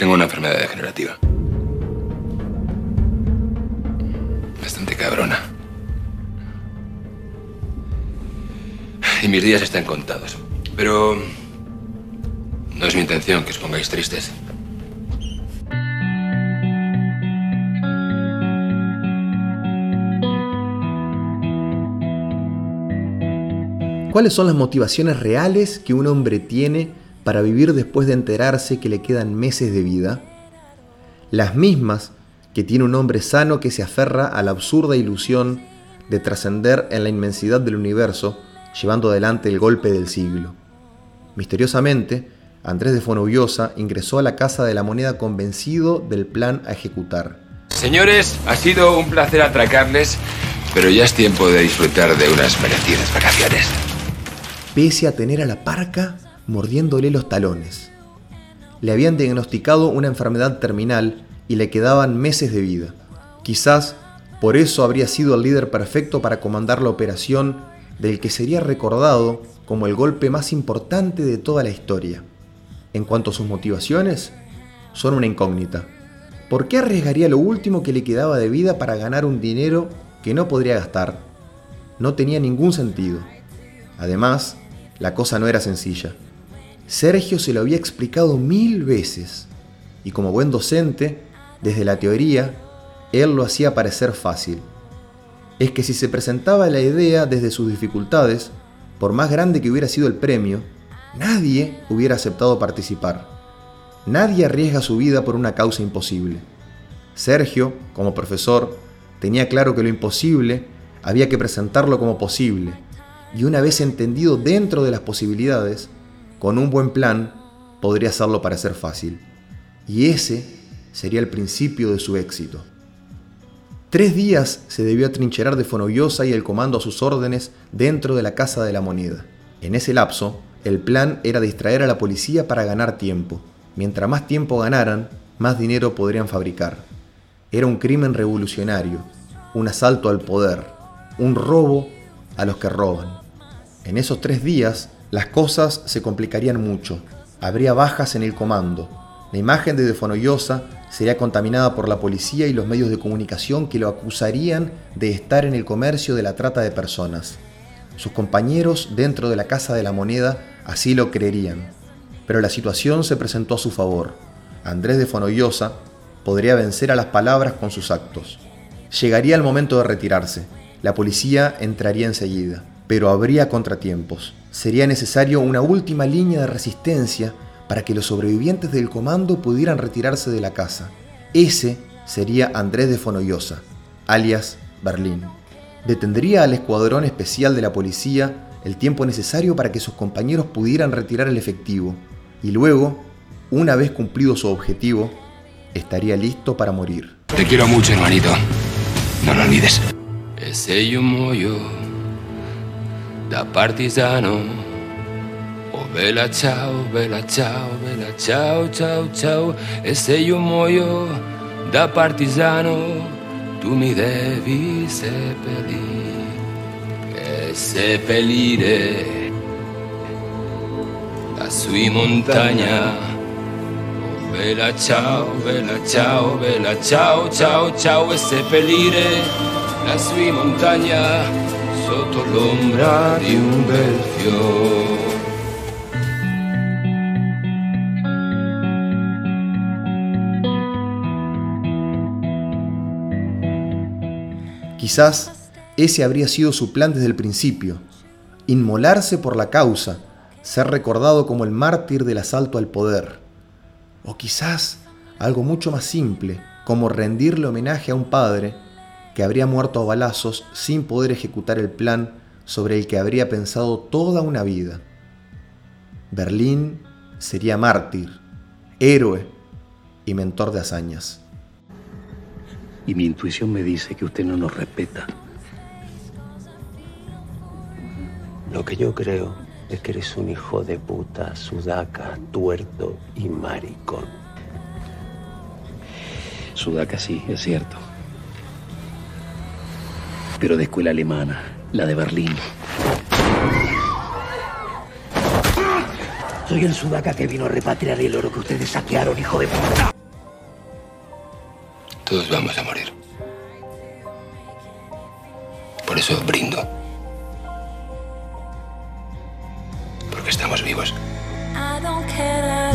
Tengo una enfermedad degenerativa. Bastante cabrona. Y mis días están contados. Pero no es mi intención que os pongáis tristes. ¿Cuáles son las motivaciones reales que un hombre tiene para vivir después de enterarse que le quedan meses de vida? Las mismas que tiene un hombre sano que se aferra a la absurda ilusión de trascender en la inmensidad del universo, llevando adelante el golpe del siglo. Misteriosamente, Andrés de Fonobiosa ingresó a la Casa de la Moneda convencido del plan a ejecutar. Señores, ha sido un placer atracarles, pero ya es tiempo de disfrutar de unas merecidas vacaciones pese a tener a la parca mordiéndole los talones. Le habían diagnosticado una enfermedad terminal y le quedaban meses de vida. Quizás por eso habría sido el líder perfecto para comandar la operación del que sería recordado como el golpe más importante de toda la historia. En cuanto a sus motivaciones, son una incógnita. ¿Por qué arriesgaría lo último que le quedaba de vida para ganar un dinero que no podría gastar? No tenía ningún sentido. Además, la cosa no era sencilla. Sergio se lo había explicado mil veces, y como buen docente, desde la teoría, él lo hacía parecer fácil. Es que si se presentaba la idea desde sus dificultades, por más grande que hubiera sido el premio, nadie hubiera aceptado participar. Nadie arriesga su vida por una causa imposible. Sergio, como profesor, tenía claro que lo imposible había que presentarlo como posible y una vez entendido dentro de las posibilidades, con un buen plan podría hacerlo parecer fácil. Y ese sería el principio de su éxito. Tres días se debió atrincherar de Fonollosa y el comando a sus órdenes dentro de la Casa de la Moneda. En ese lapso, el plan era distraer a la policía para ganar tiempo. Mientras más tiempo ganaran, más dinero podrían fabricar. Era un crimen revolucionario, un asalto al poder, un robo a los que roban. En esos tres días las cosas se complicarían mucho. Habría bajas en el comando. La imagen de Defonoyosa sería contaminada por la policía y los medios de comunicación que lo acusarían de estar en el comercio de la trata de personas. Sus compañeros dentro de la Casa de la Moneda así lo creerían. Pero la situación se presentó a su favor. Andrés de Fonollosa podría vencer a las palabras con sus actos. Llegaría el momento de retirarse. La policía entraría enseguida pero habría contratiempos. Sería necesario una última línea de resistencia para que los sobrevivientes del comando pudieran retirarse de la casa. Ese sería Andrés de Fonollosa, alias Berlín. Detendría al escuadrón especial de la policía el tiempo necesario para que sus compañeros pudieran retirar el efectivo y luego, una vez cumplido su objetivo, estaría listo para morir. Te quiero mucho, hermanito. No lo olvides. Da partigiano. Oh bella ciao, bella ciao, bella ciao, ciao, ciao. E se io muoio da partigiano, tu mi devi seppellire. E seppellire lassù in montagna. Oh bella ciao, bella ciao, bella ciao, ciao, ciao. E seppellire lassù in montagna sotto l'ombra un bel. Quizás ese habría sido su plan desde el principio, inmolarse por la causa, ser recordado como el mártir del asalto al poder. O quizás algo mucho más simple, como rendirle homenaje a un padre que habría muerto a balazos sin poder ejecutar el plan sobre el que habría pensado toda una vida. Berlín sería mártir, héroe y mentor de hazañas. Y mi intuición me dice que usted no nos respeta. Lo que yo creo es que eres un hijo de puta, sudaca, tuerto y maricón. Sudaca sí, es cierto pero de escuela alemana, la de Berlín. Soy el sudaca que vino a repatriar el oro que ustedes saquearon, hijo de puta. Todos vamos a morir. Por eso brindo. Porque estamos vivos. I don't care